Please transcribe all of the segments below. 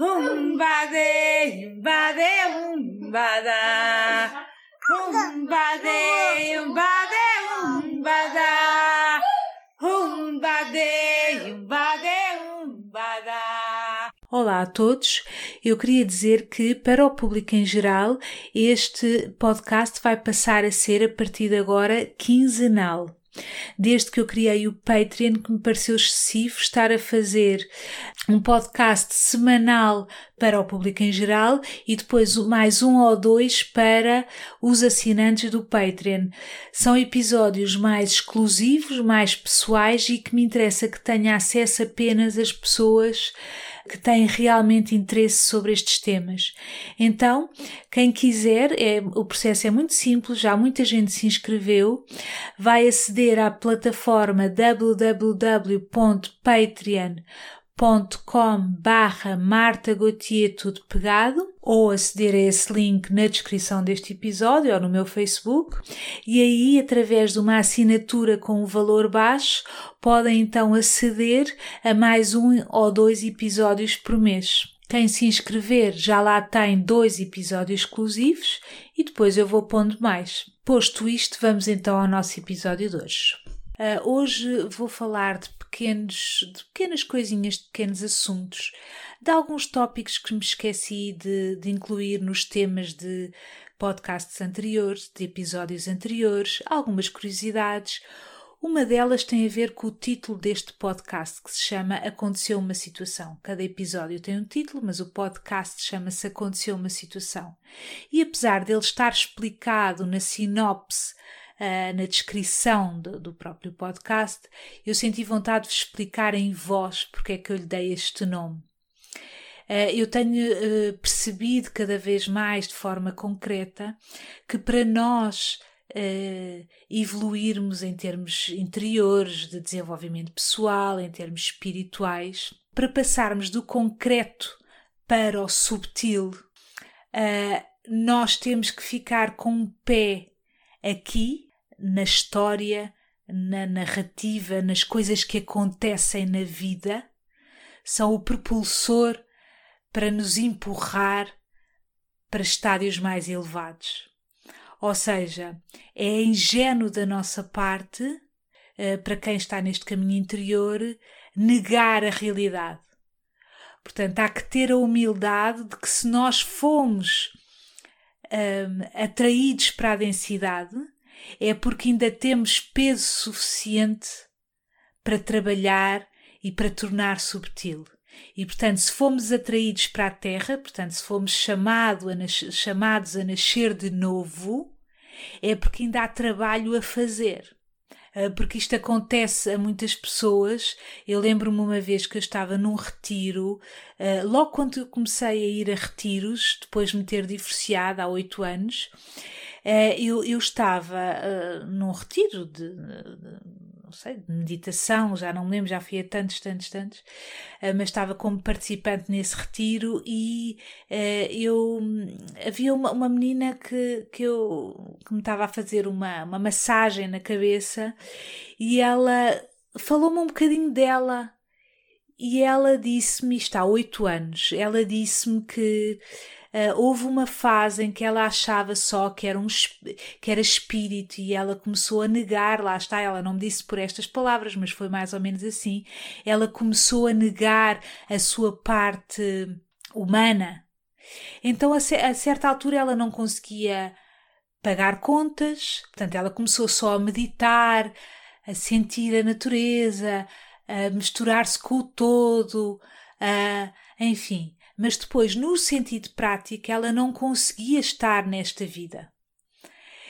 Humbade, humbade, humbada. Humbade, humbade, humbada. Humbade, humbade, humbada. Olá a todos. Eu queria dizer que, para o público em geral, este podcast vai passar a ser, a partir de agora, quinzenal. Desde que eu criei o Patreon, que me pareceu excessivo estar a fazer um podcast semanal para o público em geral e depois mais um ou dois para os assinantes do Patreon. São episódios mais exclusivos, mais pessoais e que me interessa que tenha acesso apenas as pessoas que têm realmente interesse sobre estes temas. Então, quem quiser, é, o processo é muito simples, já muita gente se inscreveu, vai aceder à plataforma www.patreon.com barra Marta Gautier tudo pegado ou aceder a esse link na descrição deste episódio ou no meu Facebook e aí através de uma assinatura com um valor baixo podem então aceder a mais um ou dois episódios por mês. Quem se inscrever já lá tem dois episódios exclusivos e depois eu vou pondo mais. Posto isto, vamos então ao nosso episódio de hoje. Uh, hoje vou falar de pequenos, de pequenas coisinhas, de pequenos assuntos, de alguns tópicos que me esqueci de, de incluir nos temas de podcasts anteriores, de episódios anteriores, algumas curiosidades. Uma delas tem a ver com o título deste podcast, que se chama Aconteceu uma Situação. Cada episódio tem um título, mas o podcast chama-se Aconteceu uma Situação. E apesar dele estar explicado na sinopse uh, na descrição do, do, próprio podcast, eu senti vontade de explicar em voz porque é que eu lhe dei este nome. Uh, eu tenho uh, percebido cada vez mais de forma concreta que para nós evoluirmos em termos interiores, de desenvolvimento pessoal, em termos espirituais, para passarmos do concreto para o subtil, nós temos que ficar com um pé aqui na história, na narrativa, nas coisas que acontecem na vida, são o propulsor para nos empurrar para estádios mais elevados. Ou seja, é ingênuo da nossa parte, eh, para quem está neste caminho interior, negar a realidade. Portanto, há que ter a humildade de que se nós fomos um, atraídos para a densidade, é porque ainda temos peso suficiente para trabalhar e para tornar subtil. E, portanto, se fomos atraídos para a Terra, portanto, se fomos chamado a chamados a nascer de novo, é porque ainda há trabalho a fazer. Ah, porque isto acontece a muitas pessoas. Eu lembro-me uma vez que eu estava num retiro, ah, logo quando eu comecei a ir a retiros, depois de me ter divorciado há oito anos, eh, eu, eu estava num retiro de, de, não sei, de meditação, já não me lembro, já fui a tantos, tantos, tantos, uh, mas estava como participante nesse retiro e uh, eu havia uma, uma menina que, que, eu, que me estava a fazer uma, uma massagem na cabeça e ela falou-me um bocadinho dela e ela disse-me, isto há oito anos, ela disse-me que Uh, houve uma fase em que ela achava só que era, um, que era espírito e ela começou a negar, lá está, ela não me disse por estas palavras, mas foi mais ou menos assim. Ela começou a negar a sua parte humana. Então, a, a certa altura, ela não conseguia pagar contas, portanto, ela começou só a meditar, a sentir a natureza, a misturar-se com o todo, a, enfim mas depois, no sentido prático, ela não conseguia estar nesta vida.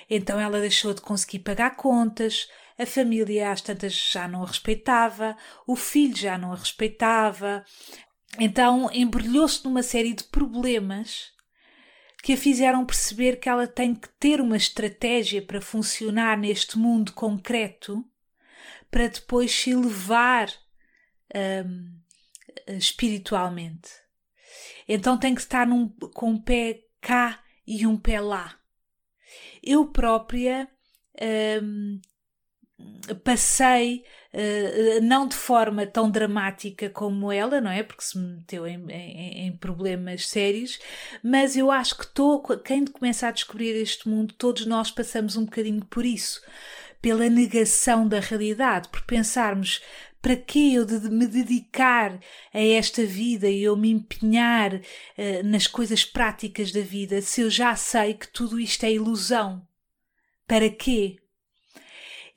Então ela deixou de conseguir pagar contas, a família às tantas já não a respeitava, o filho já não a respeitava. Então embrulhou-se numa série de problemas que a fizeram perceber que ela tem que ter uma estratégia para funcionar neste mundo concreto para depois se elevar um, espiritualmente. Então tem que estar num, com um pé cá e um pé lá. Eu própria hum, passei Uh, não de forma tão dramática como ela, não é? Porque se meteu em, em, em problemas sérios, mas eu acho que tô, quem começa a descobrir este mundo, todos nós passamos um bocadinho por isso, pela negação da realidade, por pensarmos para que eu de me dedicar a esta vida e eu me empenhar uh, nas coisas práticas da vida se eu já sei que tudo isto é ilusão? Para quê?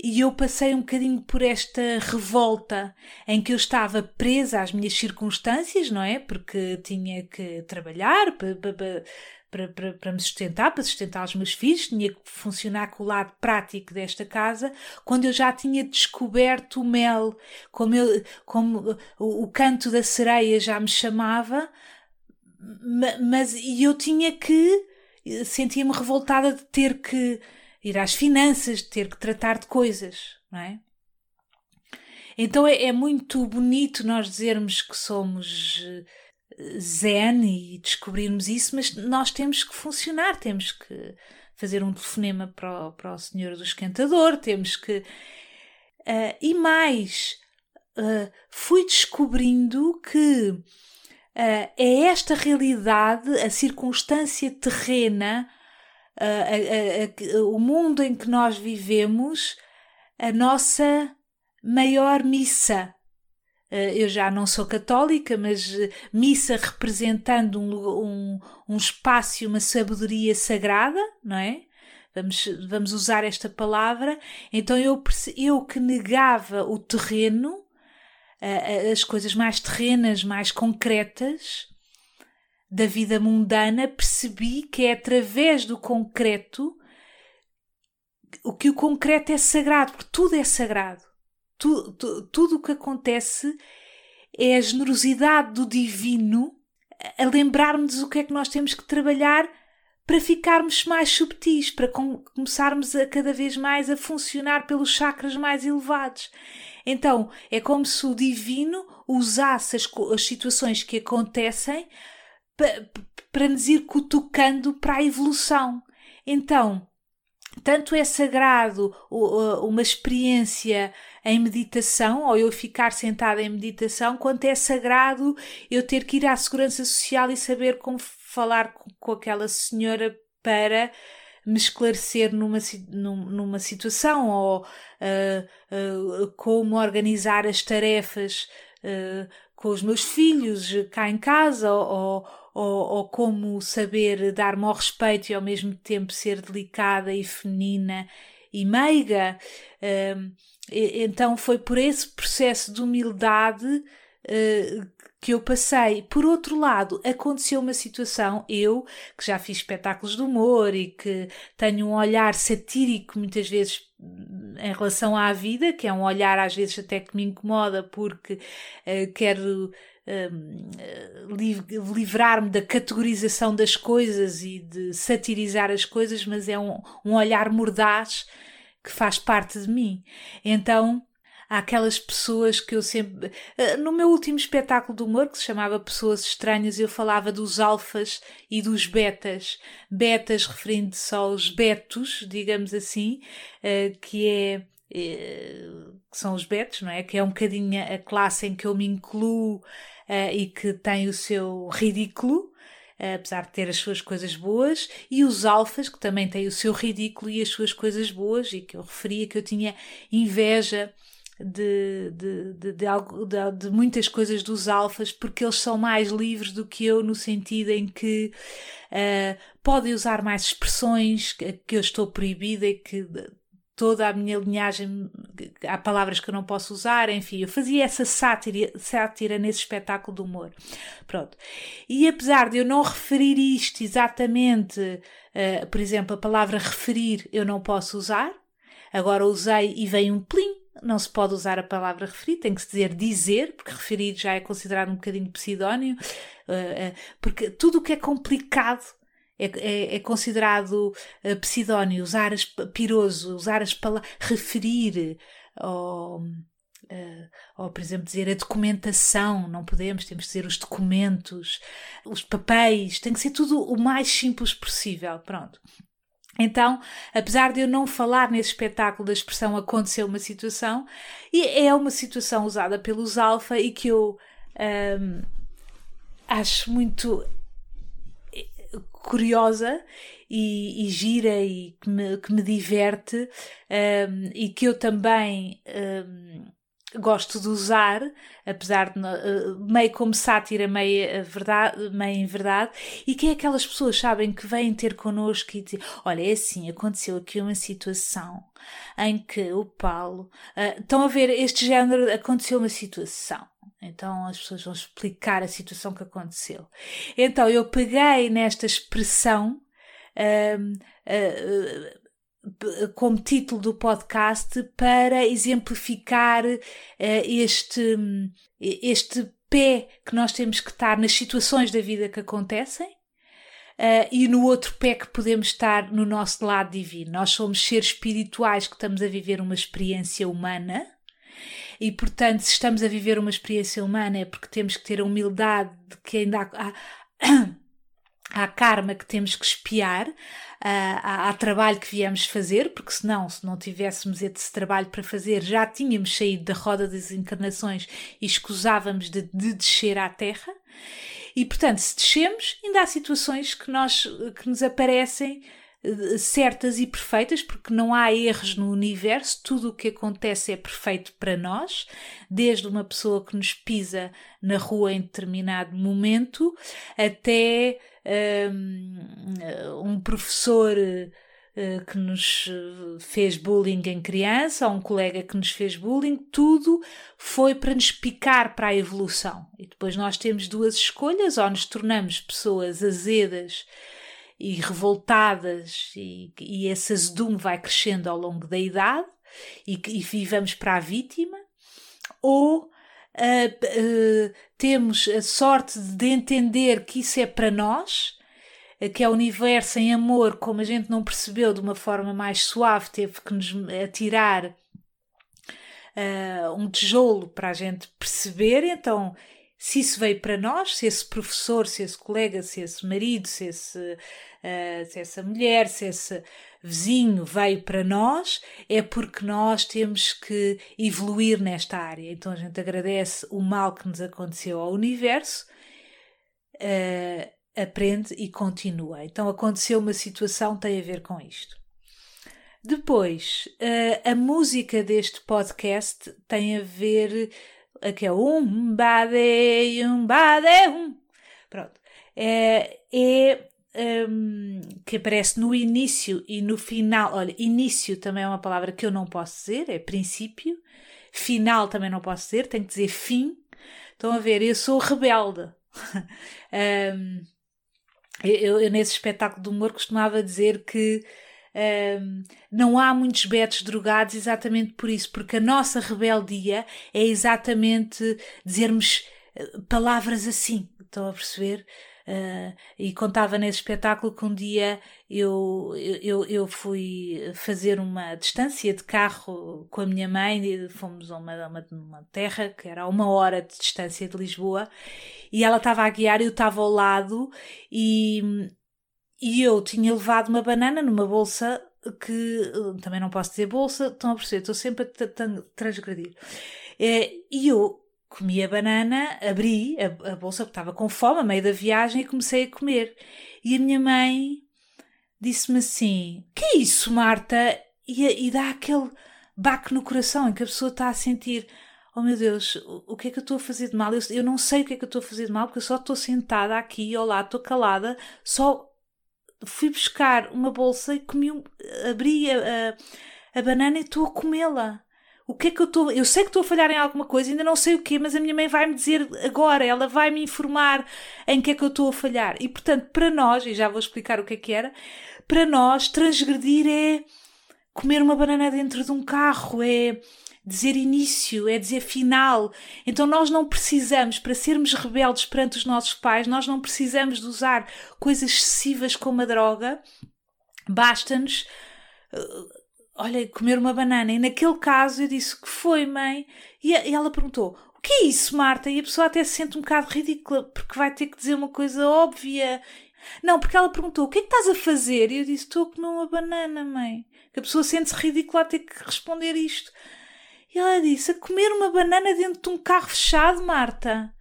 E eu passei um bocadinho por esta revolta em que eu estava presa às minhas circunstâncias, não é? Porque tinha que trabalhar para, para, para, me sustentar, para sustentar os meus filhos, tinha que funcionar com o lado prático desta casa, quando eu já tinha descoberto o mel, como, eu, como o, o canto da sereia já me chamava, mas eu tinha que, sentia-me revoltada de ter que ir às finanças, ter que tratar de coisas, não é? Então é, é muito bonito nós dizermos que somos eh, zen e descobrirmos isso, mas nós temos que funcionar, temos que fazer um telefonema para o, para o senhor do esquentador, temos que. Uh, e mais, uh, fui descobrindo que uh, é esta realidade, a circunstância terrena, a, a, o mundo em que nós vivemos, a nossa maior missa. Eu já não sou católica, mas missa representando um, um, um espaço e uma sabedoria sagrada, não é? Vamos, vamos usar esta palavra. Então eu, eu que negava o terreno, as coisas mais terrenas, mais concretas, da vida mundana, percebi que é através do concreto o que o concreto é sagrado, porque tudo é sagrado. Tu, tu, tudo o que acontece é a generosidade do divino a lembrar-nos o que é que nós temos que trabalhar para ficarmos mais subtis, para com, começarmos a cada vez mais a funcionar pelos chakras mais elevados. Então, é como se o divino usasse as, as situações que acontecem para nos ir cutucando para a evolução. Então, tanto é sagrado uma experiência em meditação, ou eu ficar sentada em meditação, quanto é sagrado eu ter que ir à segurança social e saber como falar com aquela senhora para me esclarecer numa, numa situação ou uh, uh, como organizar as tarefas uh, com os meus filhos cá em casa ou, ou, ou como saber dar-me ao respeito e ao mesmo tempo ser delicada e feminina e meiga. então foi por esse processo de humildade eh, que eu passei. Por outro lado, aconteceu uma situação, eu, que já fiz espetáculos de humor e que tenho um olhar satírico muitas vezes em relação à vida, que é um olhar às vezes até que me incomoda porque uh, quero Hum, livrar-me da categorização das coisas e de satirizar as coisas, mas é um, um olhar mordaz que faz parte de mim. Então, há aquelas pessoas que eu sempre. Eh, no meu último espetáculo de humor, que se chamava Pessoas Estranhas, eu falava dos alfas e dos betas. Betas referindo-se aos betos, digamos assim, eh, que é que são os betos, não é? Que é um bocadinho a classe em que eu me incluo uh, e que tem o seu ridículo, uh, apesar de ter as suas coisas boas, e os alfas, que também têm o seu ridículo e as suas coisas boas, e que eu referia que eu tinha inveja de, de, de, de, algo, de, de muitas coisas dos alfas, porque eles são mais livres do que eu, no sentido em que uh, podem usar mais expressões que, que eu estou proibida e que toda a minha linhagem, há palavras que eu não posso usar, enfim, eu fazia essa sátira, sátira nesse espetáculo de humor. Pronto. E apesar de eu não referir isto exatamente, uh, por exemplo, a palavra referir eu não posso usar, agora usei e veio um plim, não se pode usar a palavra referir, tem que se dizer dizer, porque referir já é considerado um bocadinho pseudónimo, uh, uh, porque tudo o que é complicado é, é, é considerado uh, pseudónimo, usar as, piroso, usar as palavras, referir, ou, uh, ou, por exemplo, dizer a documentação, não podemos, temos de dizer os documentos, os papéis, tem que ser tudo o mais simples possível, pronto. Então, apesar de eu não falar nesse espetáculo da expressão aconteceu uma situação, e é uma situação usada pelos alfa e que eu um, acho muito eh, curiosa e, e, gira e que me, que me diverte um, e que eu também um, gosto de usar, apesar de uh, meio como sátira, meio, eh, verdade, meio em verdade, e que é aquelas pessoas, sabem, que vêm ter connosco e dizem: Olha, é assim, aconteceu aqui uma situação em que o Paulo. Uh, estão a ver este género, aconteceu uma situação. Então as pessoas vão explicar a situação que aconteceu. Então eu peguei nesta expressão. Uh, uh, como título do podcast para exemplificar uh, este, este pé que nós temos que estar nas situações da vida que acontecem uh, e no outro pé que podemos estar no nosso lado divino. Nós somos seres espirituais que estamos a viver uma experiência humana. E, portanto, se estamos a viver uma experiência humana é porque temos que ter a humildade de que ainda há, há, há karma que temos que espiar, há, há, trabalho que viemos fazer, porque senão, se não tivéssemos esse trabalho para fazer, já tínhamos saído da roda das encarnações e escusávamos de, de descer à Terra. E, portanto, se descemos, ainda há situações que, nós, que nos aparecem certas e perfeitas, porque não há erros no universo, tudo o que acontece é perfeito para nós, desde uma pessoa que nos pisa na rua em determinado momento, até um professor eh, que nos eh, fez bullying em criança, ou um colega que nos fez bullying, tudo foi para nos picar para a evolução. E depois nós temos duas escolhas: ou nos tornamos pessoas azedas e revoltadas, e, e esse azedume vai crescendo ao longo da idade, e, e vivamos para a vítima, ou uh, uh, temos a sorte de entender que isso é para nós, uh, que é o universo em amor, como a gente não percebeu de uma forma mais suave, teve que nos atirar um tijolo para a gente perceber, então se isso veio para nós, se esse professor, se esse colega, se esse marido, se, esse, uh, se essa mulher, se esse vizinho veio para nós, é porque nós temos que evoluir nesta área. Então a gente agradece o mal que nos aconteceu ao universo, uh, aprende e continua. Então aconteceu uma situação tem a ver com isto. Depois, uh, a música deste podcast tem a ver que é um bade, um bade, um. Pronto. É, é um, que aparece no início e no final. Olha, início também é uma palavra que eu não posso dizer, é princípio. Final também não posso dizer, tenho que dizer fim. Estão a ver, eu sou rebelde. um, eu, eu, nesse espetáculo de humor, costumava dizer que um, não há muitos betos drogados exatamente por isso, porque a nossa rebeldia é exatamente dizermos eh, palavras assim. Estão a perceber? Uh, e contava nesse espetáculo que um dia eu, eu, eu fui fazer uma distância de carro com a minha mãe, fomos a uma, uma, uma terra que era a uma hora de distância de Lisboa, e ela estava a guiar eu estava ao lado, e, e eu tinha levado uma banana numa bolsa que também não posso dizer bolsa, estão a perceber, estou sempre a transgredir. É, e eu comi a banana, abri a, a bolsa, porque estava com fome, a meio da viagem, e comecei a comer. E a minha mãe disse-me assim: Que é isso, Marta? E, e dá aquele baque no coração em que a pessoa está a sentir: Oh meu Deus, o, o que é que eu estou a fazer de mal? Eu, eu não sei o que é que eu estou a fazer de mal, porque eu só estou sentada aqui, lado, estou calada, só fui buscar uma bolsa e comi, abri a, a, a banana e estou a comê-la o que é que eu estou. Eu sei que estou a falhar em alguma coisa, ainda não sei o quê, mas a minha mãe vai me dizer agora, ela vai me informar em que é que eu estou a falhar. E portanto, para nós, e já vou explicar o que é que era, para nós, transgredir é comer uma banana dentro de um carro, é dizer início, é dizer final. Então nós não precisamos, para sermos rebeldes perante os nossos pais, nós não precisamos de usar coisas excessivas como a droga, basta-nos olha, comer uma banana. E naquele caso eu disse que foi, mãe. E, ela perguntou: o que é isso, Marta? E a pessoa até se sente um bocado ridícula, porque vai ter que dizer uma coisa óbvia. Não, porque ela perguntou: o que é que estás a fazer? E eu disse: estou a comer uma banana, mãe. Que a pessoa sente-se ridícula a ter que responder isto. E ela disse: a comer uma banana dentro de um carro fechado, Marta.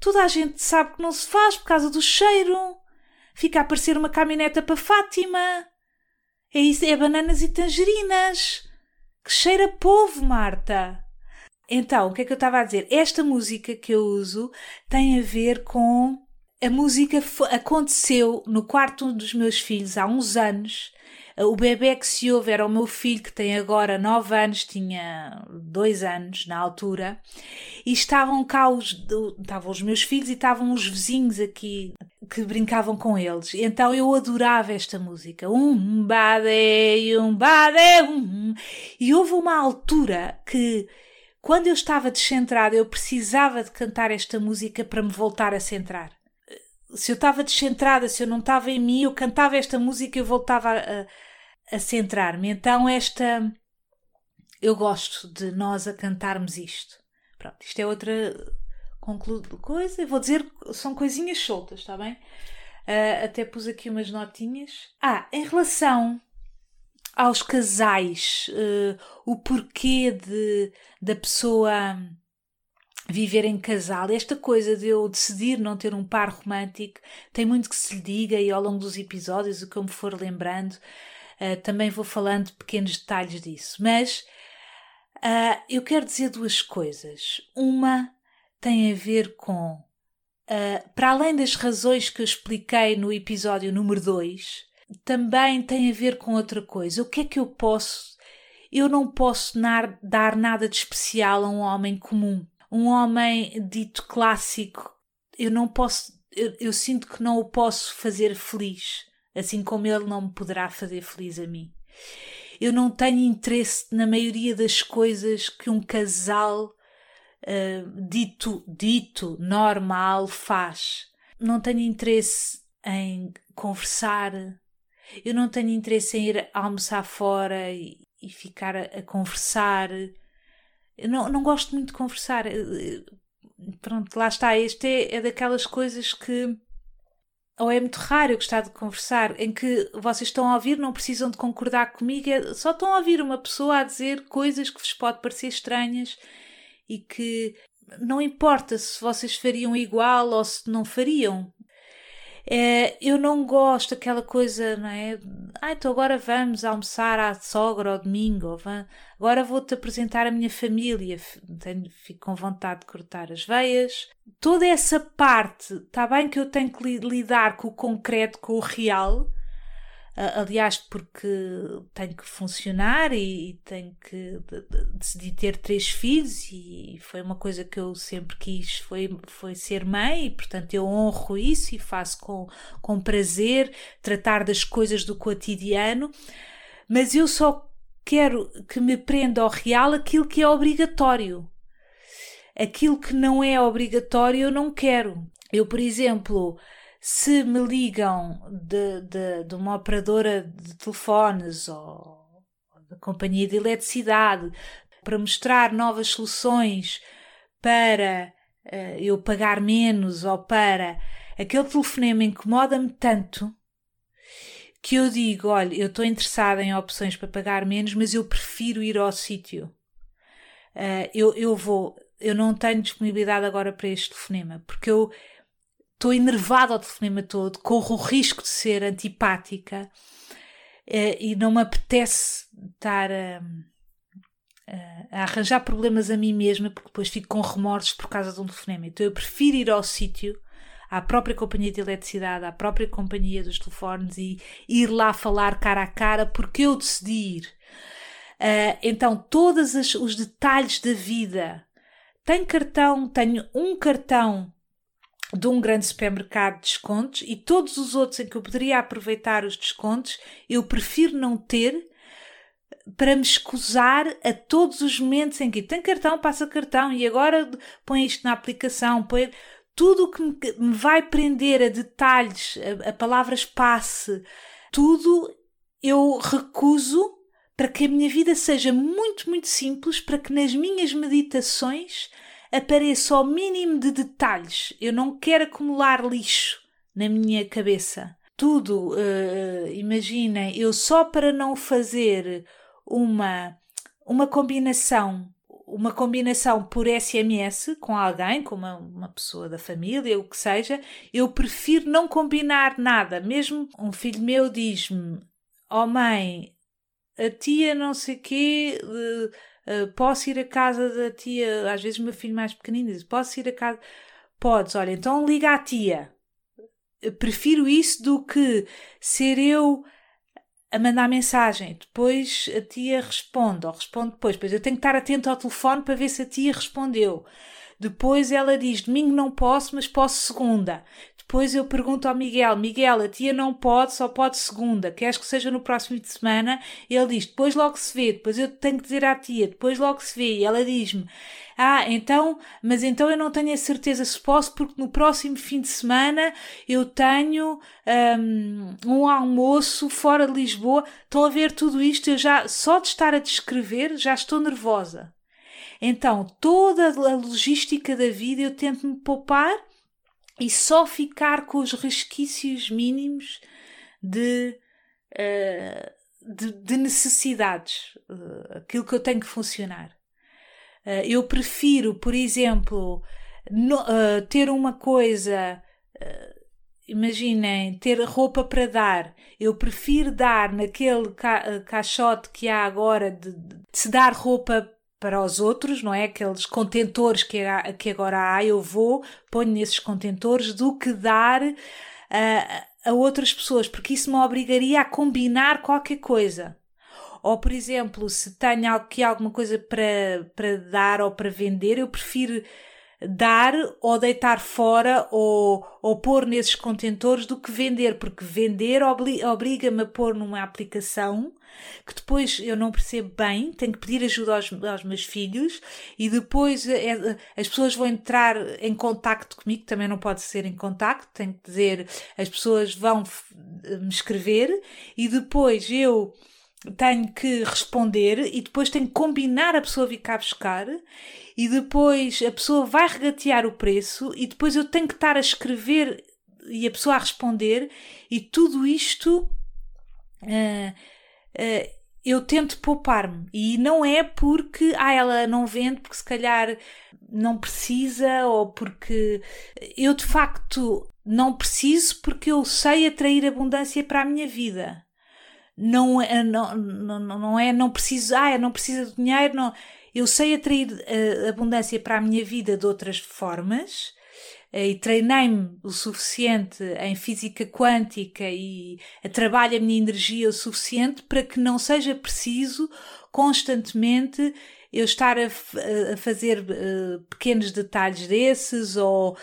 Toda a gente sabe que não se faz por causa do cheiro. Fica a parecer uma caminhoneta para Fátima. É isso, é bananas e tangerinas. Que cheira povo, Marta. Então, o que é que eu estava a dizer? Esta música que eu uso tem a ver com. A música aconteceu no quarto dos meus filhos há uns anos o bebê que se ouve era o meu filho, que tem agora 9 anos, tinha 2 anos na altura, e estavam cá os, estavam os meus filhos e estavam os vizinhos aqui que brincavam com eles. Então eu adorava esta música. Um bade, um bade, um. E houve uma altura que quando eu estava descentrada, eu precisava de cantar esta música para me voltar a centrar. Se eu estava descentrada, se eu não estava em mim, eu cantava esta música e eu voltava a, a centrar-me. Então, esta. Eu gosto de nós a cantarmos isto. Pronto, isto é outra conclu... coisa. vou dizer, são coisinhas soltas, está bem? Uh, até pus aqui umas notinhas. Ah, em relação aos casais, uh, o porquê de, da pessoa viver em casal, esta coisa de eu decidir não ter um par romântico, tem muito que se lhe diga e ao longo dos episódios, o que eu me for lembrando, Uh, também vou falando pequenos detalhes disso. Mas uh, eu quero dizer duas coisas. Uma tem a ver com, uh, para além das razões que eu expliquei no episódio número 2, também tem a ver com outra coisa. O que é que eu posso. Eu não posso nar, dar nada de especial a um homem comum. Um homem dito clássico. Eu não posso. Eu, eu sinto que não o posso fazer feliz assim como ele não me poderá fazer feliz a mim. Eu não tenho interesse na maioria das coisas que um casal uh, dito, dito normal faz. Não tenho interesse em conversar, eu não tenho interesse em ir almoçar fora e, e ficar a, a, conversar. Eu não, não gosto muito de conversar. Pronto, lá está. Este é, é daquelas coisas que ou é muito raro eu gostar de conversar, em que vocês estão a ouvir, não precisam de concordar comigo, é, só estão a ouvir uma pessoa a dizer coisas que vos pode parecer estranhas e que não importa se vocês fariam igual ou se não fariam. É, eu não gosto daquela coisa, não é? Ah, então agora vamos almoçar à sogra ao domingo, agora vou-te apresentar a minha família, tenho, fico com vontade de cortar as veias. Toda essa parte, está bem que eu tenho que lidar com o concreto, com o real, aliás, porque tenho que funcionar e tenho que decidir ter três filhos e foi uma coisa que eu sempre quis, foi, foi ser mãe e portanto eu honro isso e faço com, com prazer tratar das coisas do cotidiano, mas eu só quero que me prenda ao real aquilo que é obrigatório. Aquilo que não é obrigatório eu não quero. Eu, por exemplo, se me ligam de, de, de uma operadora de telefones ou, da companhia de eletricidade para mostrar novas soluções para uh, eu pagar menos ou para aquele telefonema incomoda-me tanto que eu digo: olha, eu estou interessada em opções para pagar menos, mas eu prefiro ir ao sítio. Uh, eu, eu vou, eu não tenho disponibilidade agora para este telefonema, porque eu estou enervada ao telefonema todo, corro o risco de ser antipática uh, e não me apetece estar a, a, arranjar problemas a mim mesma, porque depois fico com remorsos por causa de um telefonema. Então eu prefiro ir ao sítio, à própria companhia de eletricidade, à própria companhia dos telefones e ir lá falar cara a cara porque eu decidi ir. Uh, então, todos os detalhes da vida. Tenho cartão, tenho um cartão de um grande supermercado de descontos e todos os outros em que eu poderia aproveitar os descontos, eu prefiro não ter para me escusar a todos os momentos em que tem cartão, passa cartão e agora põe isto na aplicação, põe tudo o que me vai prender a detalhes, a, a palavras passe, tudo eu recuso para que a minha vida seja muito, muito simples, para que nas minhas meditações apareça o mínimo de detalhes. Eu não quero acumular lixo na minha cabeça. tudo, uh, imaginem, eu só para não fazer uma, uma combinação uma combinação por SMS com alguém, com uma, uma pessoa da família, o que seja, eu prefiro não combinar nada. Mesmo um filho meu diz-me: oh mãe, a tia não sei quê, uh, uh, posso ir à casa da tia? Às vezes o meu filho mais pequenino diz: Posso ir à casa? Podes, olha, então liga à tia. Prefiro isso do que ser eu a mandar mensagem, depois a tia responde, ou responde depois, depois eu tenho que estar atento ao telefone para ver se a tia respondeu. Depois ela diz: domingo não posso, mas posso segunda. Depois eu pergunto ao Miguel: Miguel, a tia não pode, só pode segunda. Queres que seja no próximo de semana? Ele diz: depois logo se vê. Depois eu tenho que dizer à tia: depois logo se vê. E ela diz-me: ah, então, mas então eu não tenho a certeza se posso, porque no próximo fim de semana eu tenho um, um almoço fora de Lisboa. Estão a ver tudo isto? Eu já, só de estar a descrever, já estou nervosa. Então, toda a logística da vida eu tento me poupar e só ficar com os resquícios mínimos de, uh, de, de, necessidades, uh, aquilo que eu tenho que funcionar. Uh, eu prefiro, por exemplo, no, ter uma coisa. Imaginem, ter roupa para dar. Eu prefiro dar naquele ca caixote que há agora de, de, se dar roupa para os outros, não é? Aqueles contentores que, há, que agora há, eu vou, ponho nesses contentores, do que dar a, a outras pessoas, porque isso me obrigaria a combinar qualquer coisa. Ou, por exemplo, se tenho aqui alguma coisa para, para dar ou para vender, eu prefiro dar ou deitar fora ou, ou pôr nesses contentores do que vender, porque vender obriga-me a pôr numa aplicação que depois eu não percebo bem, tenho que pedir ajuda aos, aos meus filhos e depois é, as pessoas vão entrar em contacto comigo, também não pode ser em contacto, tenho que dizer, as pessoas vão me escrever e depois eu tenho que responder e depois tenho que combinar a pessoa vir cá buscar e depois a pessoa vai regatear o preço e depois eu tenho que estar a escrever e a pessoa a responder e tudo isto uh, uh, eu tento poupar-me. E não é porque ah, ela não vende porque se calhar não precisa ou porque eu de facto não preciso porque eu sei atrair abundância para a minha vida não é, não, não, não é, não preciso, ah, não preciso de dinheiro, não. Eu sei atrair uh, abundância para a minha vida de outras formas uh, e treinei-me o suficiente em física quântica e trabalho a minha energia o suficiente para que não seja preciso constantemente eu estar a, a fazer uh, pequenos detalhes desses ou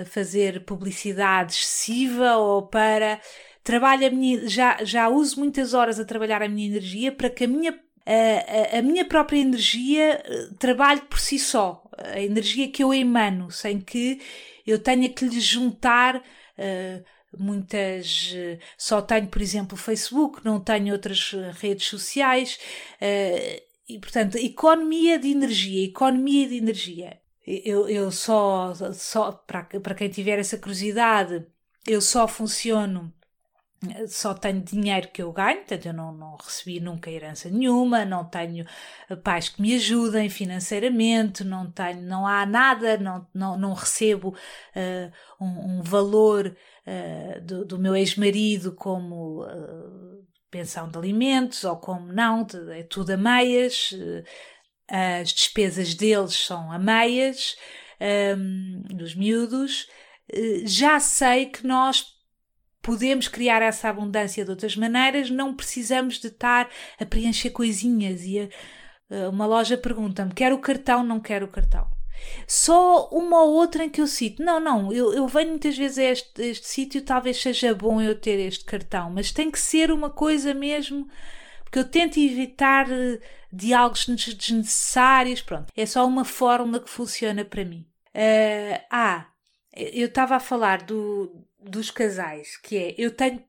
a fazer publicidade excessiva ou para trabalho a minha, já, já uso muitas horas a trabalhar a minha energia para que a minha, a, a, minha própria energia eh, trabalhe por si só. A energia que eu emano, sem que eu tenha que lhe juntar uh, muitas. Uh, só tenho, por exemplo, o Facebook, não tenho outras redes sociais. Uh, e, portanto, economia de energia, economia de energia. Eu, eu só, só para, para quem tiver essa curiosidade, eu só funciono só tenho dinheiro que eu ganho, portanto eu não, não recebi nunca herança nenhuma, não tenho pais que me ajudem financeiramente, não tenho, não há nada, não, não, não recebo uh, um, um, valor uh, do, do, meu ex-marido como uh, pensão de alimentos ou como não, é tudo a meias, as despesas deles são a meias, dos miúdos. Já sei que nós podemos criar essa abundância de outras maneiras, não precisamos de estar a preencher coisinhas e a, uma loja pergunta-me: quero o cartão, não quero o cartão. Só uma ou outra em que eu cito, não, não, eu, eu venho muitas vezes a este, este sítio, talvez seja bom eu ter este cartão, mas tem que ser uma coisa mesmo, porque eu tento evitar eh, diálogos desnecessários, pronto, é só uma fórmula que funciona para mim. Uh, ah, eu estava a falar do, dos casais, que é eu tenho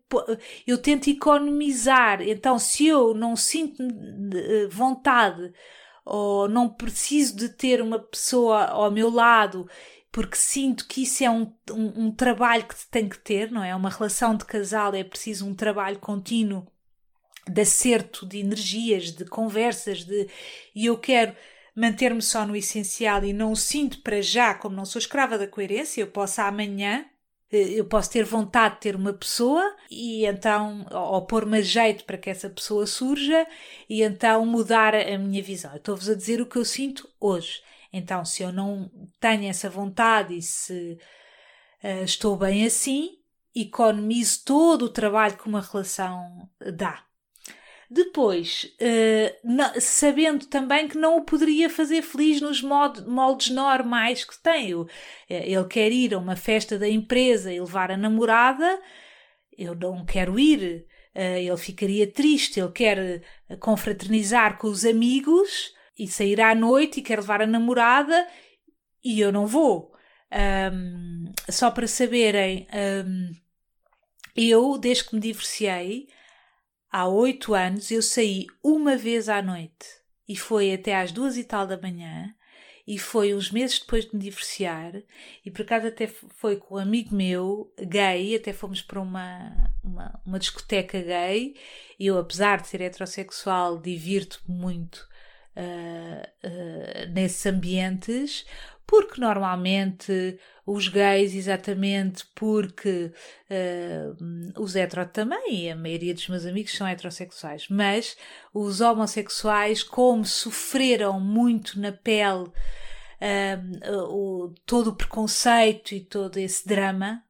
eu tento economizar, então se eu não sinto eh, vontade ou não preciso de ter uma pessoa ao meu lado porque sinto que isso é um, um, um trabalho que tem que ter, não é? Uma relação de casal é preciso um trabalho contínuo de acerto de energias, de conversas, de e eu quero manter-me só no essencial e não o sinto para já, como não sou escrava da coerência, eu posso amanhã eu posso ter vontade de ter uma pessoa e então, ou pôr-me a jeito para que essa pessoa surja e então mudar a minha visão. Estou-vos a dizer o que eu sinto hoje. Então, se eu não tenho essa vontade e se uh, estou bem assim, economizo todo o trabalho que uma relação dá. Depois, uh, sabendo também que não o poderia fazer feliz nos moldes normais que tem. Eh, ele quer ir a uma festa da empresa e levar a namorada, eu não quero ir. Uh, ele ficaria triste, ele quer confraternizar com os amigos e sair à noite e quer levar a namorada e eu não vou. Um, só para saberem, um, eu, desde que me divorciei, há oito anos, eu saí uma vez à noite e foi até às duas e tal da manhã. E foi uns meses depois de me divorciar, e por acaso até foi com um amigo meu, gay, até fomos para uma, uma, uma discoteca gay. E eu, apesar de ser heterossexual, divirto-me muito uh, nesses ambientes, porque normalmente os gays, exatamente porque uh, os hetero também, a maioria dos meus amigos são heterossexuais, mas os homossexuais, como sofreram muito na pele uh, o, todo o preconceito e todo esse drama,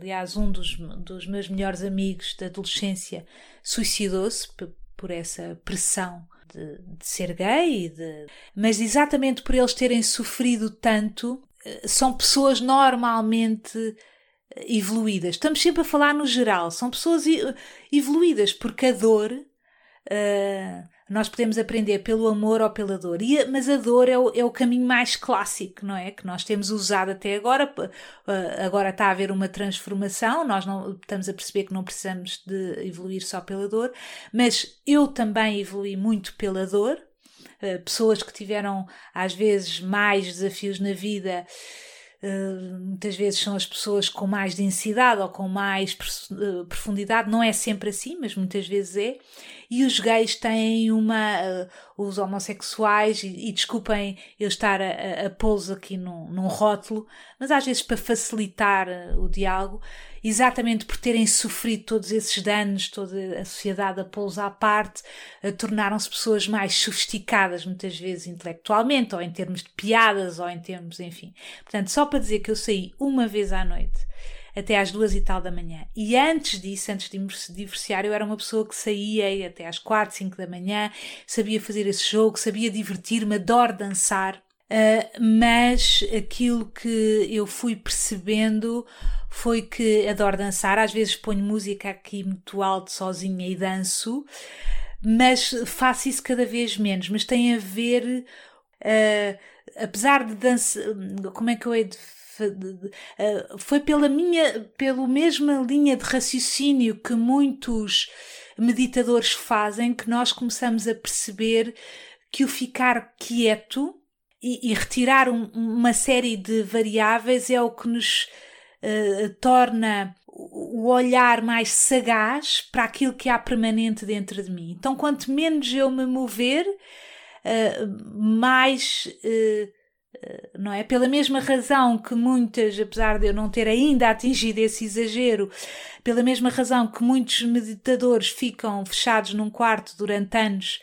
aliás, um dos, dos meus melhores amigos da adolescência suicidou-se por essa pressão de, de ser gay, de... mas exatamente por eles terem sofrido tanto, eh, são pessoas normalmente eh, evoluídas. Estamos sempre a falar no geral, são pessoas evoluídas, porque a dor. Uh, nós podemos aprender pelo amor ou pela dor, e, mas a dor é o, é o caminho mais clássico, não é? Que nós temos usado até agora. Uh, agora está a haver uma transformação, nós não estamos a perceber que não precisamos de evoluir só pela dor, mas eu também evolui muito pela dor. Uh, pessoas que tiveram às vezes mais desafios na vida Uh, muitas vezes são as pessoas com mais densidade ou com mais uh, profundidade, não é sempre assim, mas muitas vezes é e os gays têm uma. Uh, os homossexuais, e, e, desculpem eu estar a, a, a pô-los aqui num, num rótulo, mas às vezes para facilitar o diálogo, exatamente por terem sofrido todos esses danos, toda a sociedade a pô-los à parte, uh, tornaram-se pessoas mais sofisticadas, muitas vezes intelectualmente, ou em termos de piadas, ou em termos, enfim. Portanto, só para dizer que eu saí uma vez à noite até às duas e tal da manhã. E antes disso, antes de me divorciar, eu era uma pessoa que saía até às quatro, cinco da manhã, sabia fazer esse jogo, sabia divertir-me, adoro dançar. Uh, mas aquilo que eu fui percebendo foi que adoro dançar, às vezes ponho música aqui muito alto sozinha e danço, mas faço isso cada vez menos, mas tem a ver, uh, apesar de dançar, como é que eu hei de eh, foi pela minha, pela mesma linha de raciocínio que muitos meditadores fazem que nós começamos a perceber que o ficar quieto e, e retirar um, uma série de variáveis é o que nos uh, torna o olhar mais sagaz para aquilo que há permanente dentro de mim. Então, quanto menos eu me mover, uh, mais uh, não é? Pela mesma razão que muitas, apesar de eu não ter ainda atingido esse exagero, pela mesma razão que muitos meditadores ficam fechados num quarto durante anos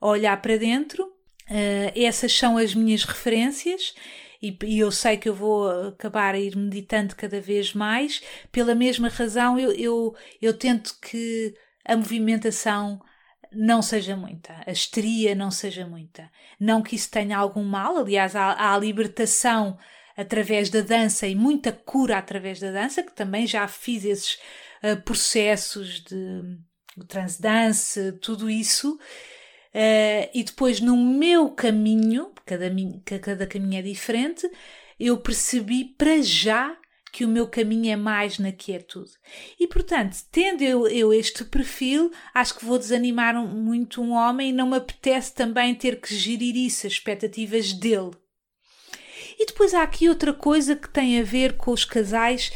a olhar para dentro, uh, essas são as minhas referências. E, eu sei que eu vou acabar a ir meditando cada vez mais. Pela mesma razão, eu, eu, eu tento que a movimentação não seja muita, a histeria não seja muita. Não que isso tenha algum mal, aliás, há, libertação através da dança e muita cura através da dança, que também já fiz esses uh, processos de, de transdance, tudo isso. Uh, e depois, no meu caminho, cada, cada caminho é diferente, eu percebi para já que o meu caminho é mais na quietude. E portanto, tendo eu, eu este perfil, acho que vou desanimar muito um homem e não me apetece também ter que gerir isso, as expectativas dele. E depois há aqui outra coisa que tem a ver com os casais,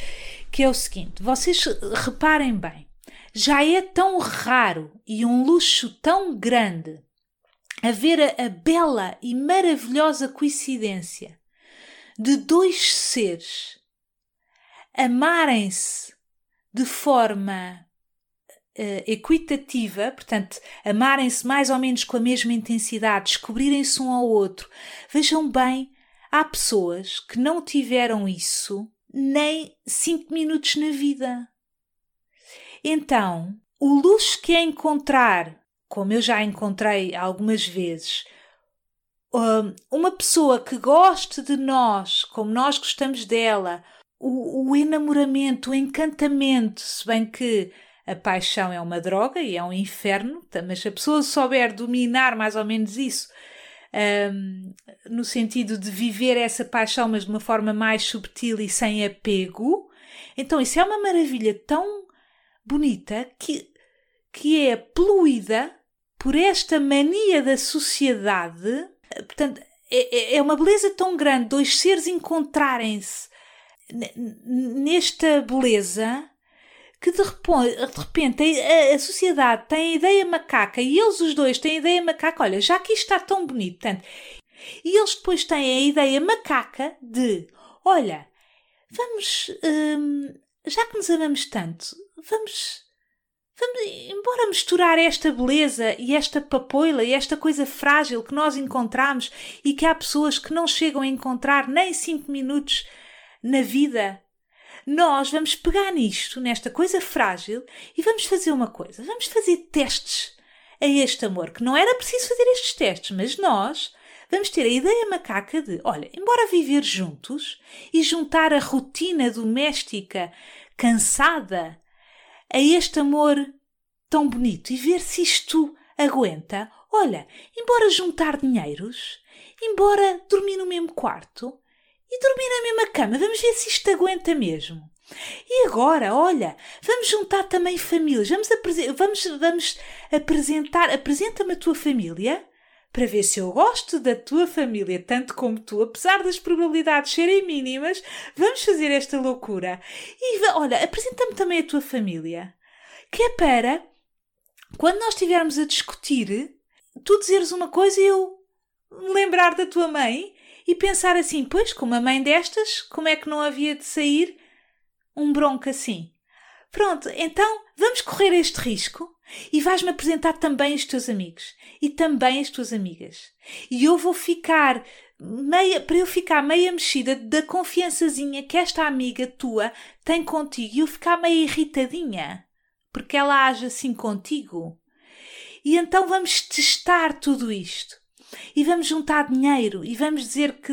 que é o seguinte: vocês reparem bem, já é tão raro e um luxo tão grande haver a, a bela e maravilhosa coincidência de dois seres amarem-se de forma uh, equitativa, portanto, amarem-se mais ou menos com a mesma intensidade, descobrirem-se um ao outro. Vejam bem, há pessoas que não tiveram isso nem cinco minutos na vida. Então, o luxo que é encontrar, como eu já encontrei algumas vezes, hum, uma pessoa que goste de nós, como nós gostamos dela, o, o enamoramento, o encantamento, se bem que a paixão é uma droga e é um inferno, tá, mas se a pessoa souber dominar mais ou menos isso, um, no sentido de viver essa paixão, mas de uma forma mais subtil e sem apego, então isso é uma maravilha tão bonita que, que é poluída por esta mania da sociedade. Portanto, é, é, é uma beleza tão grande dois seres encontrarem-se nesta beleza que de repente a, a, sociedade tem a ideia macaca e eles os dois têm a ideia macaca, olha, já que isto está tão bonito, tanto, e eles depois têm a ideia macaca de, olha, vamos, hum, já que nos amamos tanto, vamos, vamos, embora misturar esta beleza e esta papoila e esta coisa frágil que nós encontramos e que há pessoas que não chegam a encontrar nem cinco minutos na vida nós vamos pegar nisto, nesta coisa frágil, e vamos fazer uma coisa: vamos fazer testes a este amor, que não era preciso fazer estes testes, mas nós vamos ter a ideia macaca de, olha, embora viver juntos e juntar a rotina doméstica cansada a este amor tão bonito e ver se isto aguenta. Olha, embora juntar dinheiros, embora dormir no mesmo quarto, e dormir na mesma cama. Vamos ver se isto aguenta mesmo. E agora, olha, vamos juntar também famílias. Vamos, vamos, vamos apresentar. Apresenta-me a tua família para ver se eu gosto da tua família tanto como tu, apesar das probabilidades serem mínimas. Vamos fazer esta loucura. E olha, apresenta-me também a tua família. Que é para quando nós estivermos a discutir, tu dizeres uma coisa e eu me lembrar da tua mãe e pensar assim: pois, com uma mãe destas, como é que não havia de sair um bronco assim? Pronto, então vamos correr este risco e vais-me apresentar também os teus amigos e também as tuas amigas. E eu vou ficar meia, para eu ficar meia mexida da confiançazinha que esta amiga tua tem contigo e eu ficar meia irritadinha porque ela age assim contigo. E então vamos testar tudo isto e vamos juntar dinheiro e vamos dizer que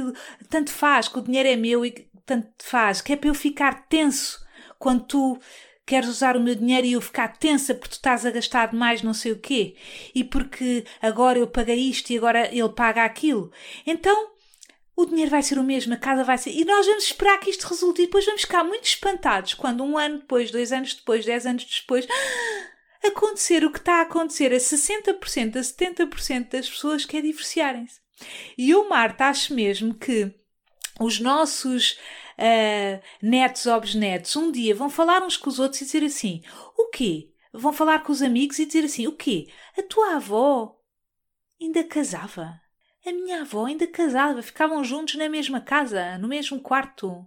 tanto faz, que o dinheiro é meu e tanto faz, que é para eu ficar tenso quando tu queres usar o meu dinheiro e eu ficar tensa porque tu estás a gastar demais não sei o quê e porque agora eu paguei isto e agora ele paga aquilo. Então o dinheiro vai ser o mesmo, a casa vai ser. E nós vamos esperar que isto resulte e depois vamos ficar muito espantados quando um ano depois, dois anos depois, dez anos depois acontecer o que está a acontecer a 60%, a 70% das pessoas que é divorciarem-se. E eu, Marta, acho mesmo que os nossos uh, netos ou um dia vão falar uns com os outros e dizer assim: o quê? Vão falar com os amigos e dizer assim: o quê? A tua avó ainda casava? A minha avó ainda casava, ficavam juntos na mesma casa, no mesmo quarto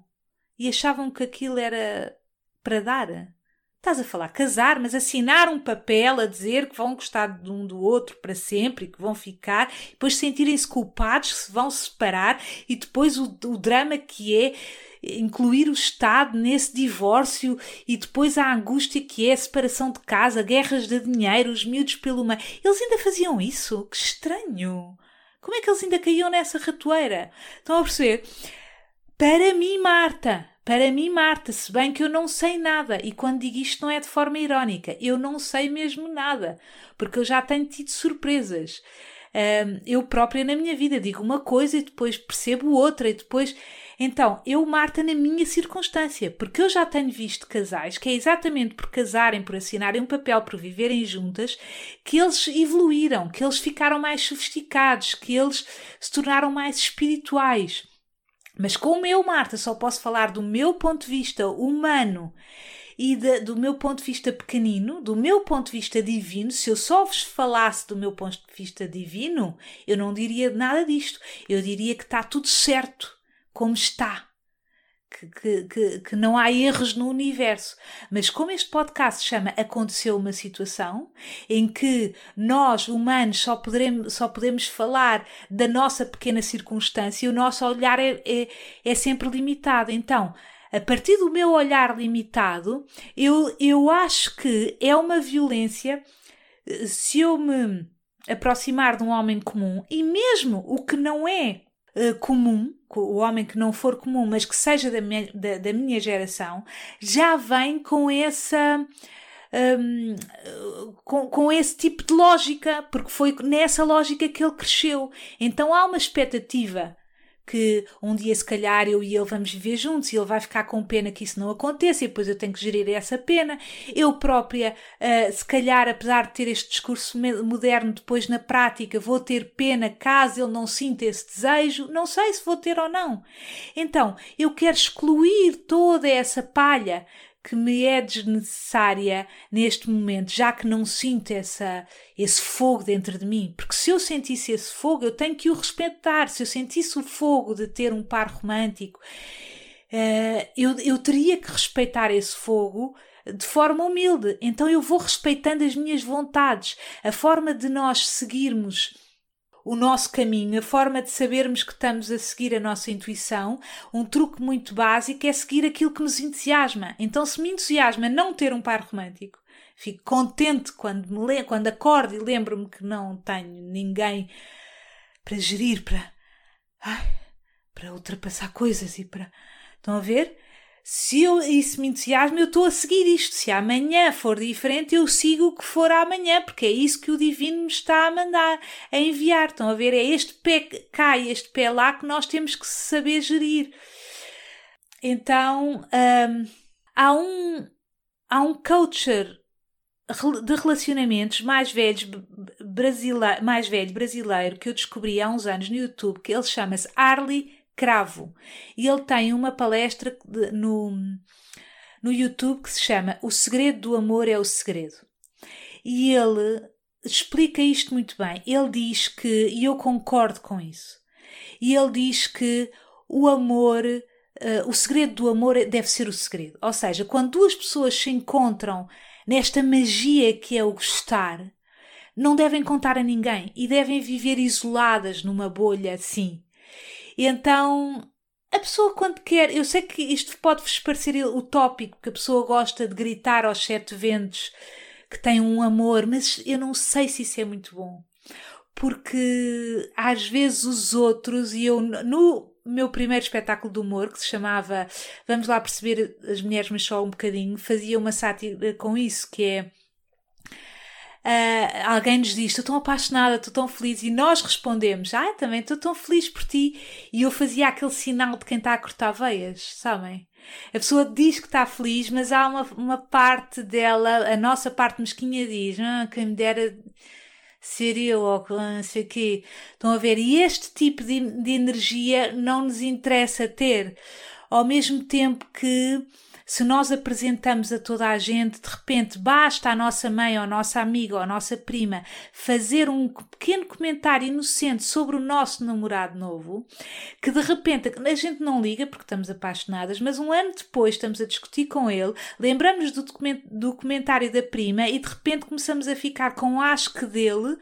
e achavam que aquilo era para dar. Estás a falar casar, mas assinar um papel a dizer que vão gostar de um do outro para sempre e que vão ficar, depois sentirem-se culpados, se vão separar e depois o, o drama que é incluir o Estado nesse divórcio e depois a angústia que é a separação de casa, guerras de dinheiro, os miúdos pelo meio. Eles ainda faziam isso? Que estranho! Como é que eles ainda caíam nessa ratoeira? Estão a perceber? Para mim, Marta, para mim, Marta, se bem que eu não sei nada, e quando digo isto não é de forma irónica, eu não sei mesmo nada, porque eu já tenho tido surpresas. Um, eu própria na minha vida digo uma coisa e depois percebo outra, e depois. Então, eu, Marta, na minha circunstância, porque eu já tenho visto casais que é exatamente por casarem, por assinarem um papel, por viverem juntas, que eles evoluíram, que eles ficaram mais sofisticados, que eles se tornaram mais espirituais Mas como eu, Marta, só posso falar do meu ponto de vista humano e de, do meu ponto de vista pequenino, do meu ponto de vista divino, se eu só vos falasse do meu ponto de vista divino, eu não diria nada disto. Eu diria que está tudo certo, como está. Que, que, que, não há erros no universo. Mas como este podcast se chama Aconteceu uma situação, em que nós, humanos, só, poderemos, só podemos falar da nossa pequena circunstância, o nosso olhar é, é, é sempre limitado. Então, a partir do meu olhar limitado, eu, eu acho que é uma violência se eu me aproximar de um homem comum e mesmo o que não é uh, comum, o homem que não for comum, mas que seja da minha, da, da minha geração, já vem com essa. Um, com, com esse tipo de lógica, porque foi nessa lógica que ele cresceu. Então há uma expectativa que um dia se calhar eu e ele vamos viver juntos e ele vai ficar com pena que isso não aconteça e depois eu tenho que gerir essa pena. Eu própria, uh, se calhar, apesar de ter este discurso moderno, depois na prática vou ter pena caso ele não sinta esse desejo. Não sei se vou ter ou não. Então, eu quero excluir toda essa palha que me é desnecessária neste momento, já que não sinto essa, esse fogo dentro de mim. Porque se eu sentisse esse fogo, eu tenho que o respeitar. Se eu sentisse o fogo de ter um par romântico, uh, eu, eu teria que respeitar esse fogo de forma humilde. Então eu vou respeitando as minhas vontades. A forma de nós seguirmos o nosso caminho, a forma de sabermos que estamos a seguir a nossa intuição, um truque muito básico é seguir aquilo que nos entusiasma. Então, se me entusiasma não ter um par romântico, fico contente quando, me le quando acordo e lembro-me que não tenho ninguém para gerir, para, ai, para ultrapassar coisas e para. Estão a ver? Se eu, isso me entusiasma, eu estou a seguir isto. Se amanhã for diferente, eu sigo o que for amanhã, porque é isso que o Divino me está a mandar, a enviar. Estão a ver? É este pé cá e este pé lá que nós temos que saber gerir. Então, um, há um, há um coacher de relacionamentos mais velhos brasileiro, mais velho brasileiro que eu descobri há uns anos no YouTube, que ele chama-se Arlie cravo. E ele tem uma palestra no, no YouTube que se chama O Segredo do Amor é o Segredo. E ele explica isto muito bem. Ele diz que, e eu concordo com isso, e ele diz que o amor, uh, o segredo do amor deve ser o segredo. Ou seja, quando duas pessoas se encontram nesta magia que é o gostar, não devem contar a ninguém e devem viver isoladas numa bolha assim. E então a pessoa quando quer, eu sei que isto pode-vos parecer utópico, que a pessoa gosta de gritar aos sete ventos que tem um amor, mas eu não sei se isso é muito bom. Porque às vezes os outros, e eu no meu primeiro espetáculo de humor, que se chamava Vamos lá perceber as mulheres, mas só um bocadinho, fazia uma sátira com isso, que é uh, alguém nos diz: Estou tão apaixonada, estou tão feliz, e nós respondemos: Ah, também estou tão feliz por ti. E eu fazia aquele sinal de quem está a cortar veias, sabem? A pessoa diz que está feliz, mas há uma, uma parte dela, a nossa parte mesquinha diz: ah, Quem me dera ser eu, ou não sei o quê. Estão a ver? E este tipo de, de energia não nos interessa ter. Ao mesmo tempo que se nós apresentamos a toda a gente, de repente basta a nossa mãe ou a nossa amiga ou a nossa prima fazer um pequeno comentário inocente sobre o nosso namorado novo, que de repente a gente não liga porque estamos apaixonadas, mas um ano depois estamos a discutir com ele, lembramos do, do comentário da prima e de repente começamos a ficar com asco dele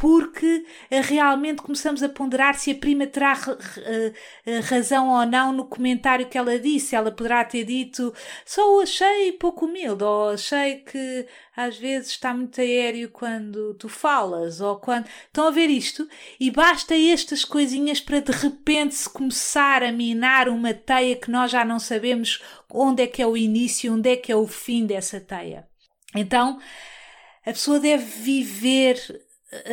porque eh, realmente começamos a ponderar se a prima terá eh, eh, razão ou não no comentário que ela disse. Ela poderá ter dito só o achei pouco humilde, ou achei que às vezes está muito aéreo quando tu falas, ou quando. Estão a ver isto? E basta estas coisinhas para de repente se começar a minar uma teia que nós já não sabemos onde é que é o início, onde é que é o fim dessa teia. Então, a pessoa deve viver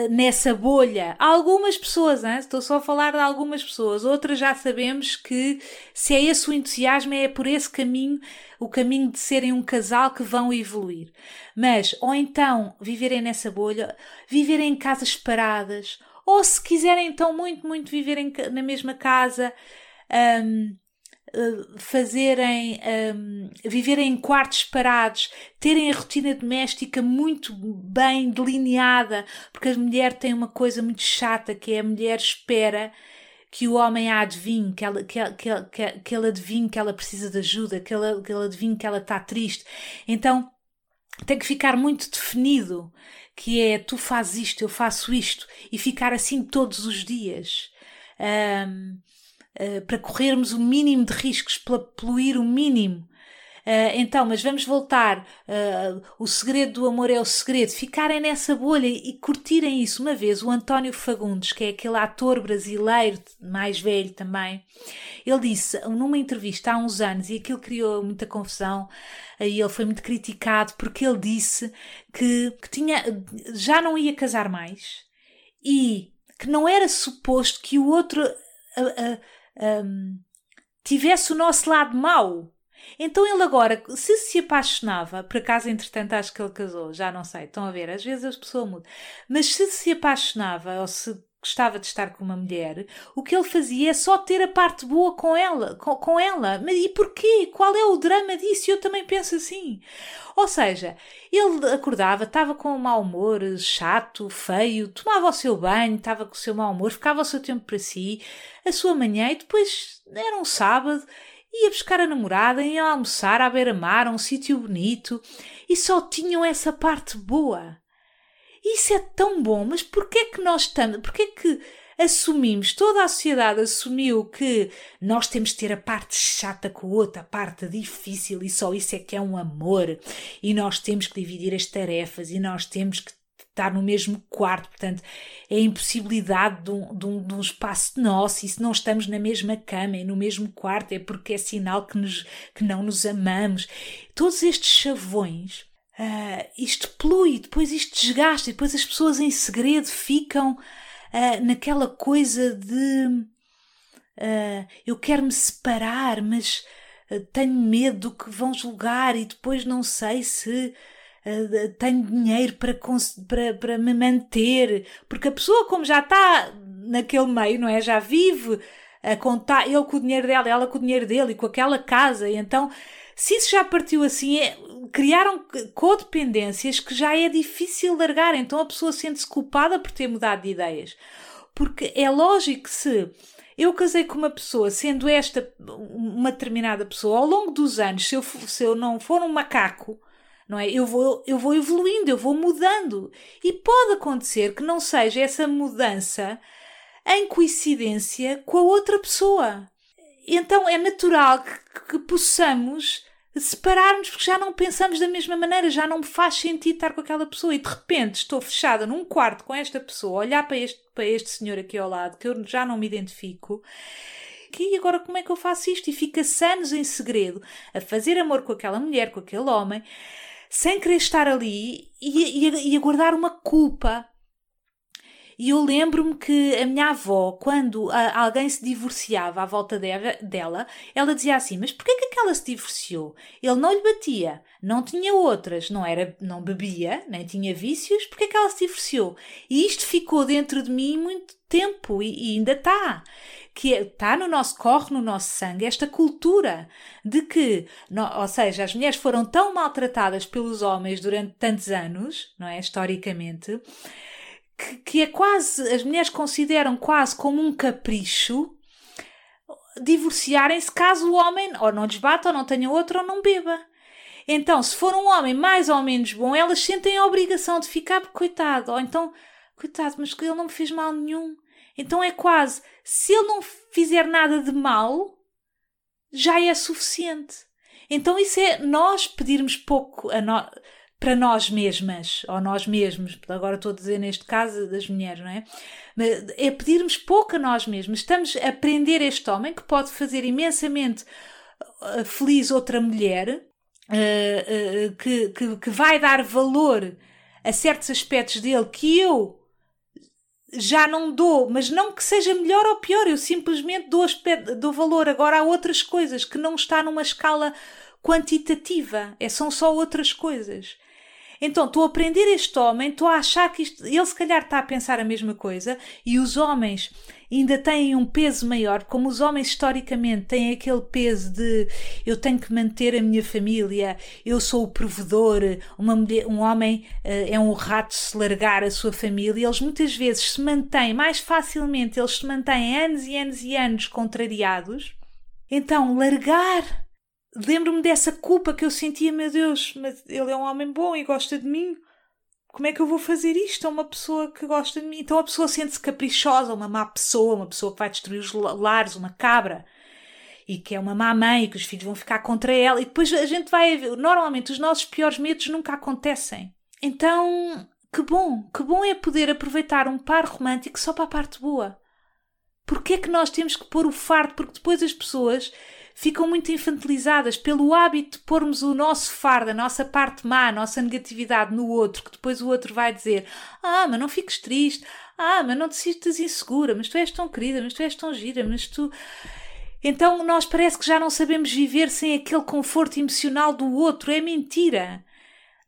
nessa bolha. Algumas pessoas, hein? estou só a falar de algumas pessoas, outras já sabemos que se é esse o entusiasmo, é por esse caminho, o caminho de serem um casal que vão evoluir. Mas, ou então, viverem nessa bolha, viverem em casas separadas, ou se quiserem então muito, muito viverem na mesma casa, um, uh, fazerem, um, viverem em quartos separados, terem a rotina doméstica muito bem delineada, porque a mulher tem uma coisa muito chata que é a mulher espera que o homem a adivinhe, que ela, que, que, que, que ela adivinhe que ela precisa de ajuda, que ela, que ela adivinhe que ela está triste. Então tem que ficar muito definido que é tu fazes isto, eu faço isto, e ficar assim todos os dias. Um, uh, para corrermos o mínimo de riscos, para poluir o mínimo. Uh, então, mas vamos voltar. Uh, o segredo do amor é o segredo. Ficarem nessa bolha e curtirem isso. Uma vez, o António Fagundes, que é aquele ator brasileiro, mais velho também, ele disse numa entrevista há uns anos, e aquilo criou muita confusão, e ele foi muito criticado porque ele disse que, que tinha, já não ia casar mais e que não era suposto que o outro um, tivesse o nosso lado mau. Então ele agora, se se apaixonava, por acaso entretanto acho que ele casou, já não sei, estão a ver, às vezes a pessoa muda, mas se se apaixonava ou se gostava de estar com uma mulher, o que ele fazia é só ter a parte boa com ela, com, com ela. Mas e porquê? Qual é o drama disso? Eu também penso assim. Ou seja, ele acordava, estava com um mau humor, chato, feio, tomava o seu banho, estava com o seu mau humor, ficava o seu tempo para si, a sua manhã e depois era um sábado ia buscar a namorada, ia almoçar à beira-mar, a um sítio bonito, e só tinham essa parte boa. Isso é tão bom, mas porquê que nós estamos, porquê que assumimos, toda a sociedade assumiu que nós temos de ter a parte chata com a outra, a parte difícil, e só isso é que é um amor, e nós temos que dividir as tarefas, e nós temos que estar no mesmo quarto, portanto, é a impossibilidade de um, de, um, de um, espaço nosso, e se não estamos na mesma cama e no mesmo quarto é porque é sinal que, nos, que não nos amamos. Todos estes chavões, uh, isto polui, depois isto desgasta, e depois as pessoas em segredo ficam uh, naquela coisa de uh, eu quero me separar, mas tenho medo do que vão julgar e depois não sei se tenho dinheiro para, para, para me manter, porque a pessoa, como já está naquele meio, não é? Já vive a contar, ele com o dinheiro dela, ela com o dinheiro dele e com aquela casa, e então, se isso já partiu assim, é, criaram codependências que já é difícil largar, então a pessoa sente-se culpada por ter mudado de ideias. Porque é lógico que se eu casei com uma pessoa, sendo esta uma determinada pessoa, ao longo dos anos, se eu, se eu não for um macaco, não é? Eu vou, eu vou evoluindo, eu vou mudando. E pode acontecer que não seja essa mudança em coincidência com a outra pessoa. Então é natural que, que possamos separar-nos porque já não pensamos da mesma maneira, já não me faz sentido estar com aquela pessoa e de repente estou fechada num quarto com esta pessoa, olhar para este, para este senhor aqui ao lado que eu já não me identifico. E agora como é que eu faço isto? E fica anos em segredo a fazer amor com aquela mulher, com aquele homem, sem querer estar ali e, e, e a guardar uma culpa. E eu lembro-me que a minha avó, quando a, alguém se divorciava à volta de, dela, ela dizia assim: Mas porquê que aquela se divorciou? Ele não lhe batia, não tinha outras, não era, não bebia, nem tinha vícios, porquê que ela se divorciou? E isto ficou dentro de mim muito tempo e, e ainda está que está no nosso corre, no nosso sangue, esta cultura de que, ou seja, as mulheres foram tão maltratadas pelos homens durante tantos anos, não é? Historicamente, que, que é quase, as mulheres consideram quase como um capricho divorciarem-se caso o homem ou não desbata, ou não tenha outro, ou não beba. Então, se for um homem mais ou menos bom, elas sentem a obrigação de ficar, porque coitado, ou então, coitado, mas ele não me fez mal nenhum. Então é quase, se ele não fizer nada de mal, já é suficiente. Então isso é nós pedirmos pouco no, para nós mesmas, ou nós mesmos, agora estou a dizer neste caso das mulheres, não é? É pedirmos pouco a nós mesmos. Estamos a aprender este homem que pode fazer imensamente uh, feliz outra mulher, uh, uh, que, que, que vai dar valor a certos aspectos dele que eu já não dou, mas não que seja melhor ou pior, eu simplesmente dou, dou valor agora a outras coisas que não está numa escala quantitativa, é, são só outras coisas. Então estou a prender este homem, estou a achar que isto, ele se calhar está a pensar a mesma coisa e os homens ainda têm um peso maior, como os homens historicamente têm aquele peso de eu tenho que manter a minha família, eu sou o provedor, uma mulher, um homem uh, é um rato se largar a sua família, eles muitas vezes se mantêm mais facilmente, eles se mantêm anos e anos e anos contrariados. Então, largar lembro-me dessa culpa que eu sentia, meu Deus, mas ele é um homem bom e gosta de mim. Como é que eu vou fazer isto a uma pessoa que gosta de mim? Então a pessoa sente-se caprichosa, uma má pessoa, uma pessoa que vai destruir os lares, uma cabra. E que é uma má mãe e que os filhos vão ficar contra ela. E depois a gente vai. Normalmente os nossos piores medos nunca acontecem. Então, que bom, que bom é poder aproveitar um par romântico só para a parte boa. Porquê é que nós temos que pôr o fardo? Porque depois as pessoas ficam muito infantilizadas pelo hábito de pormos o nosso fardo, a nossa parte má, a nossa negatividade no outro, que depois o outro vai dizer: Ah, mas não fiques triste, ah, mas não te sintas insegura, mas tu és tão querida, mas tu és tão gira, mas tu. Então nós parece que já não sabemos viver sem aquele conforto emocional do outro. É mentira.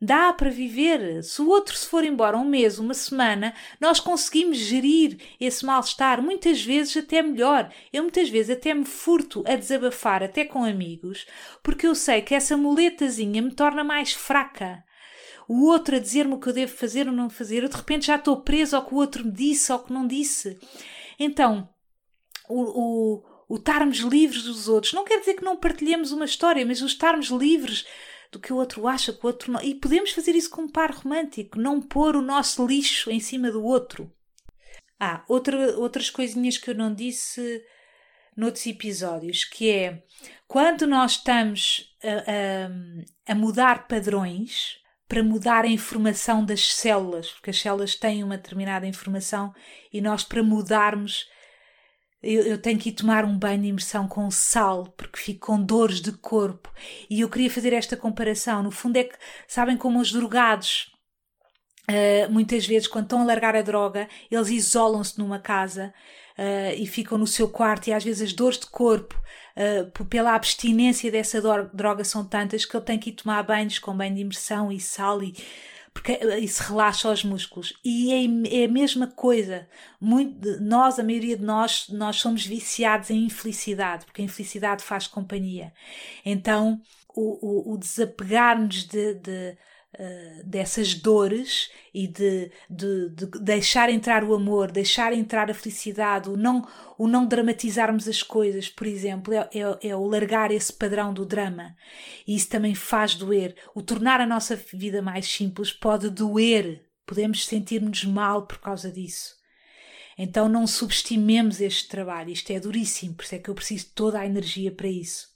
Dá para viver. Se o outro se for embora um mês, uma semana, nós conseguimos gerir esse mal-estar, muitas vezes até melhor. Eu muitas vezes até me furto a desabafar, até com amigos, porque eu sei que essa muletazinha me torna mais fraca. O outro a dizer-me o que eu devo fazer ou não fazer, eu de repente já estou preso ao que o outro me disse ou que não disse. Então, o, o, o estarmos livres dos outros não quer dizer que não partilhemos uma história, mas o estarmos livres do que o outro acha, que o outro não. E podemos fazer isso com um par romântico, não pôr o nosso lixo em cima do outro. Ah, outra, outras coisinhas que eu não disse noutros episódios, que é quando nós estamos a, a, a mudar padrões para mudar a informação das células, porque as células têm uma determinada informação e nós, para mudarmos, eu, eu, tenho que ir tomar um banho de imersão com sal, porque fico com dores de corpo. E eu queria fazer esta comparação. No fundo, é que sabem como os drogados, uh, muitas vezes, quando estão a largar a droga, eles isolam-se numa casa uh, e ficam no seu quarto, e às vezes as dores de corpo, uh, pela abstinência dessa droga, são tantas que ele tem que ir tomar banhos com banho de imersão e sal e porque eh, isso relaxa os músculos. E é, é a mesma coisa. Muito, nós, a maioria de nós, nós somos viciados em infelicidade, porque a infelicidade faz companhia. Então, o, o, o desapegar-nos de, de Uh, dessas dores e de, de, de, deixar entrar o amor, deixar entrar a felicidade, o não, o não dramatizarmos as coisas, por exemplo, é, é, é, o largar esse padrão do drama. E isso também faz doer. O tornar a nossa vida mais simples pode doer. Podemos sentir-nos mal por causa disso. Então não subestimemos este trabalho. Isto é duríssimo, por isso é que eu preciso de toda a energia para isso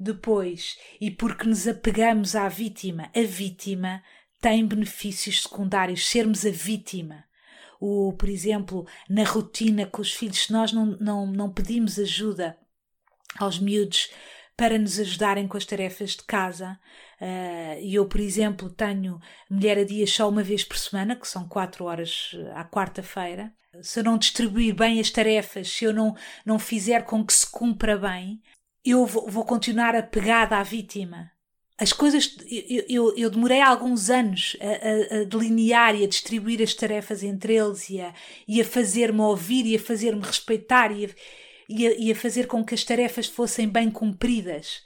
depois e porque nos apegamos à vítima. A vítima tem benefícios secundários, sermos a vítima. O, por exemplo, na rotina com os filhos, se nós não, não, não pedimos ajuda aos miúdos para nos ajudarem com as tarefas de casa. Uh, eu, por exemplo, tenho mulher a dia só uma vez por semana, que são quatro horas à quarta-feira. Se eu não distribuir bem as tarefas, se eu não, não fizer com que se cumpra bem, eu vou, vou continuar apegada à vítima. As coisas. Eu, eu, eu demorei alguns anos a, a, a, delinear e a distribuir as tarefas entre eles e a, a fazer-me ouvir e a fazer-me respeitar e a, e, a, e a fazer com que as tarefas fossem bem cumpridas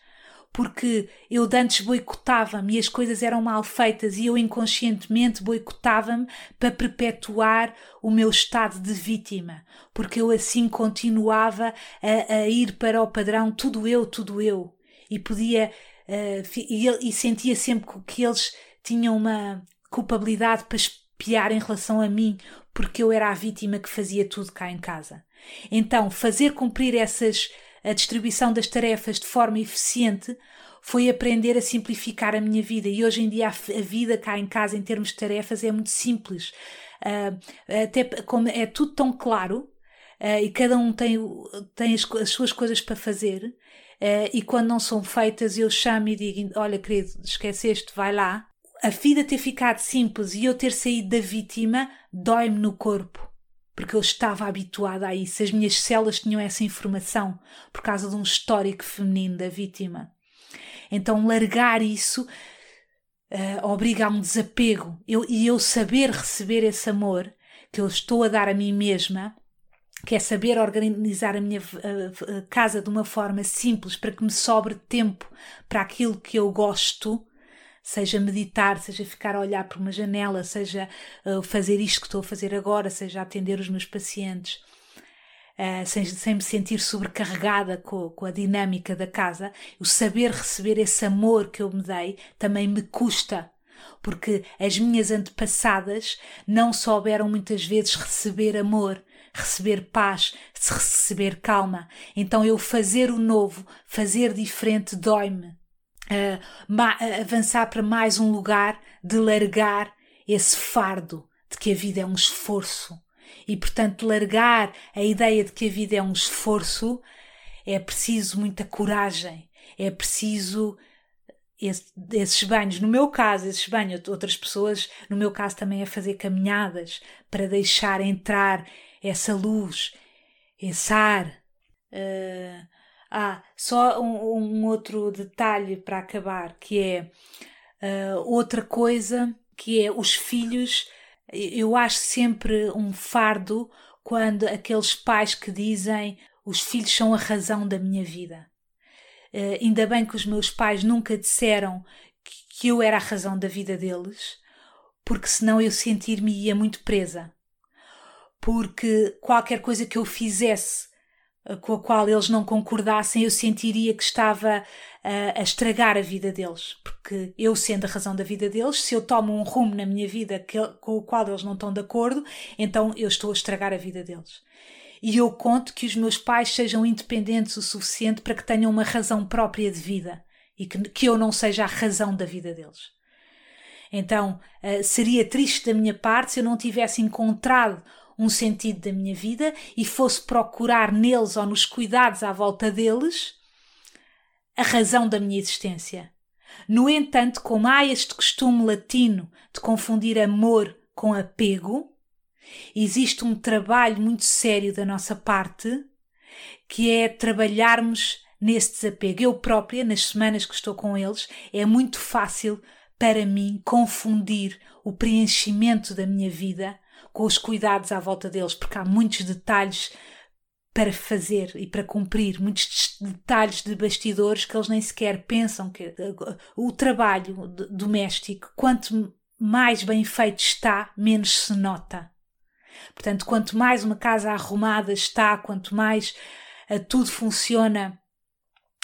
porque eu antes boicotava-me e as coisas eram mal feitas e eu inconscientemente boicotava-me para perpetuar o meu estado de vítima, porque eu assim continuava a, a ir para o padrão tudo eu, tudo eu, e podia uh, e, e sentia sempre que eles tinham uma culpabilidade para espiar em relação a mim, porque eu era a vítima que fazia tudo cá em casa. Então, fazer cumprir essas a distribuição das tarefas de forma eficiente foi aprender a simplificar a minha vida. E hoje em dia a, vida cá em casa, em termos de tarefas, é muito simples. Uh, até como é tudo tão claro uh, e cada um tem, tem as, as suas coisas para fazer. Uh, e quando não são feitas, eu chamo e digo: Olha, querido, esqueceste, vai lá. A vida ter ficado simples e eu ter saído da vítima dói-me no corpo porque eu estava habituada a isso. As minhas células tinham essa informação por causa de um histórico feminino da vítima. Então, largar isso uh, obriga a um desapego. Eu, e eu saber receber esse amor que eu estou a dar a mim mesma, que é saber organizar a minha casa de uma forma simples para que me sobre tempo para aquilo que eu gosto, seja meditar, seja ficar a olhar por uma janela, seja uh, fazer isto que estou a fazer agora, seja atender os meus pacientes uh, sem, sem me sentir sobrecarregada com, com a dinâmica da casa, o saber receber esse amor que eu me dei também me custa porque as minhas antepassadas não souberam muitas vezes receber amor, receber paz, receber calma. Então eu fazer o novo, fazer diferente dói-me. Uh, avançar para mais um lugar de largar esse fardo de que a vida é um esforço, e, portanto, largar a ideia de que a vida é um esforço é preciso muita coragem, é preciso esses banhos, no meu caso, esses banhos, outras pessoas, no meu caso também é fazer caminhadas para deixar entrar essa luz, esse ar. Uh, ah, só um, um, outro detalhe para acabar, que é uh, outra coisa, que é os filhos eu acho sempre um fardo quando aqueles pais que dizem os filhos são a razão da minha vida. Uh, ainda bem que os meus pais nunca disseram que eu era a razão da vida deles, porque senão eu sentir-me-ia muito presa. Porque qualquer coisa que eu fizesse com a qual eles não concordassem, eu sentiria que estava a, a estragar a vida deles, porque eu, sendo a razão da vida deles, se eu tomo um rumo na minha vida que, com o qual eles não estão de acordo, então eu estou a estragar a vida deles. E eu conto que os meus pais sejam independentes o suficiente para que tenham uma razão própria de vida e que, que eu não seja a razão da vida deles. Então, uh, seria triste da minha parte se eu não tivesse encontrado um sentido da minha vida e fosse procurar neles ou nos cuidados à volta deles a razão da minha existência. No entanto, como há este costume latino de confundir amor com apego, existe um trabalho muito sério da nossa parte que é trabalharmos nesse desapego. Eu própria, nas semanas que estou com eles, é muito fácil para mim confundir o preenchimento da minha vida com os cuidados à volta deles, porque há muitos detalhes para fazer e para cumprir muitos detalhes de bastidores que eles nem sequer pensam que o trabalho doméstico, quanto mais bem feito está, menos se nota. Portanto, quanto mais uma casa arrumada está, quanto mais uh, tudo funciona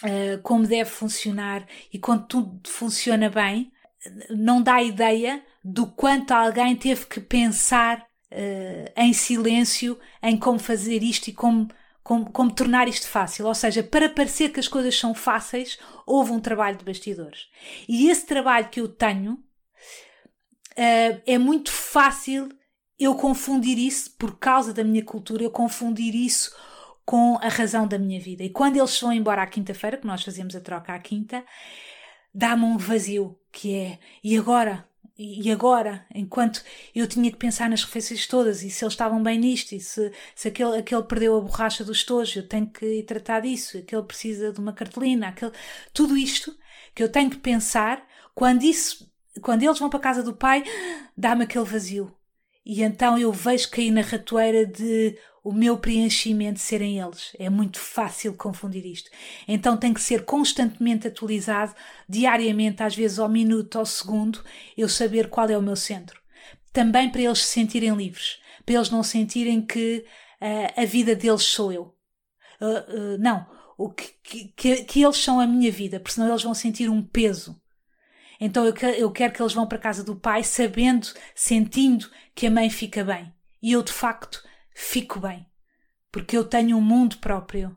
uh, como deve funcionar e quando tudo funciona bem, não dá ideia do quanto alguém teve que pensar uh, em silêncio em como fazer isto e como como, como, tornar isto fácil. Ou seja, para parecer que as coisas são fáceis, houve um trabalho de bastidores. E esse trabalho que eu tenho uh, é muito fácil eu confundir isso, por causa da minha cultura, eu confundir isso com a razão da minha vida. E quando eles vão embora à quinta-feira, que nós fazemos a troca à quinta, dá-me um vazio, que é, e agora? E agora, enquanto eu tinha que pensar nas refeições todas e se eles estavam bem nisto, e se, se aquele, aquele perdeu a borracha do estojo, eu tenho que tratar disso, aquele precisa de uma cartolina, aquele, tudo isto que eu tenho que pensar, quando isso, quando eles vão para a casa do pai, dá-me aquele vazio. E então eu vejo cair na ratoeira de o meu preenchimento serem eles. É muito fácil confundir isto. Então tem que ser constantemente atualizado, diariamente, às vezes ao minuto, ao segundo, eu saber qual é o meu centro. Também para eles se sentirem livres, para eles não sentirem que uh, a vida deles sou eu. Uh, uh, não, o que, que, que, eles são a minha vida, porque senão eles vão sentir um peso. Então eu, eu quero que eles vão para a casa do pai sabendo, sentindo que a mãe fica bem. E eu, de facto, fico bem, porque eu tenho um mundo próprio.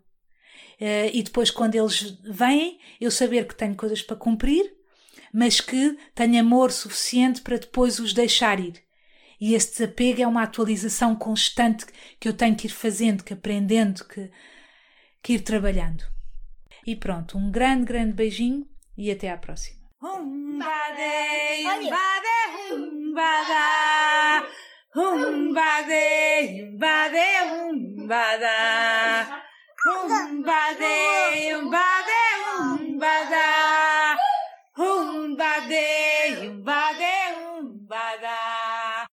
Uh, e depois, quando eles vêm, eu saber que tenho coisas para cumprir, mas que tenho amor suficiente para depois os deixar ir. E esse desapego é uma atualização constante que eu tenho que ir fazendo, que aprendendo, que, que ir trabalhando. E pronto, um grande, grande beijinho e até à próxima. Humbade, humbade, humbada. Humbade, humbade, humbada. Humbade, humbade, humbada. Humbade.